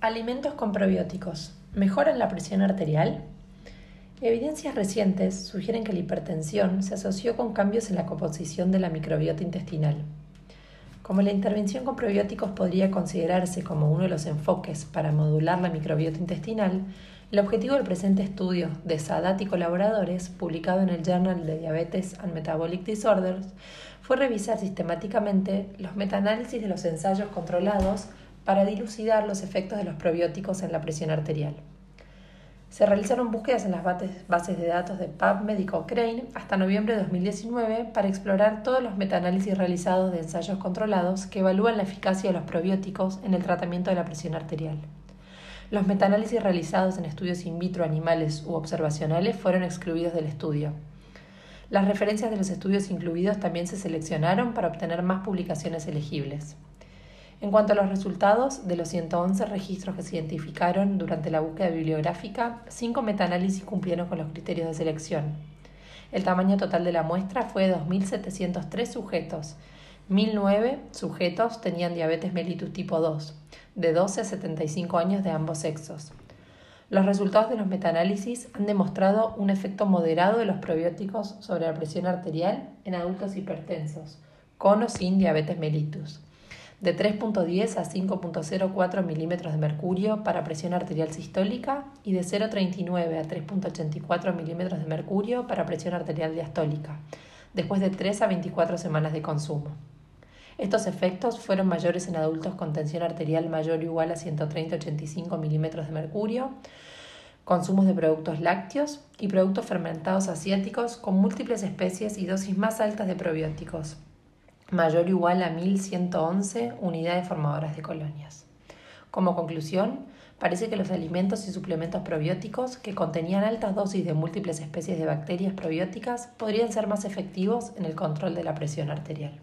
Alimentos con probióticos. ¿Mejoran la presión arterial? Evidencias recientes sugieren que la hipertensión se asoció con cambios en la composición de la microbiota intestinal. Como la intervención con probióticos podría considerarse como uno de los enfoques para modular la microbiota intestinal, el objetivo del presente estudio de Sadat y colaboradores, publicado en el Journal de Diabetes and Metabolic Disorders, fue revisar sistemáticamente los metaanálisis de los ensayos controlados para dilucidar los efectos de los probióticos en la presión arterial. Se realizaron búsquedas en las bases de datos de PubMed y Cochrane hasta noviembre de 2019 para explorar todos los metaanálisis realizados de ensayos controlados que evalúan la eficacia de los probióticos en el tratamiento de la presión arterial. Los metaanálisis realizados en estudios in vitro animales u observacionales fueron excluidos del estudio. Las referencias de los estudios incluidos también se seleccionaron para obtener más publicaciones elegibles. En cuanto a los resultados, de los 111 registros que se identificaron durante la búsqueda bibliográfica, cinco metaanálisis cumplieron con los criterios de selección. El tamaño total de la muestra fue de 2.703 sujetos. 1.009 sujetos tenían diabetes mellitus tipo 2, de 12 a 75 años de ambos sexos. Los resultados de los metaanálisis han demostrado un efecto moderado de los probióticos sobre la presión arterial en adultos hipertensos, con o sin diabetes mellitus de 3.10 a 5.04 milímetros de mercurio para presión arterial sistólica y de 0.39 a 3.84 milímetros de mercurio para presión arterial diastólica, después de 3 a 24 semanas de consumo. Estos efectos fueron mayores en adultos con tensión arterial mayor o igual a 130-85 milímetros de mercurio, consumos de productos lácteos y productos fermentados asiáticos con múltiples especies y dosis más altas de probióticos, mayor o igual a 1111 unidades formadoras de colonias. Como conclusión, parece que los alimentos y suplementos probióticos que contenían altas dosis de múltiples especies de bacterias probióticas podrían ser más efectivos en el control de la presión arterial.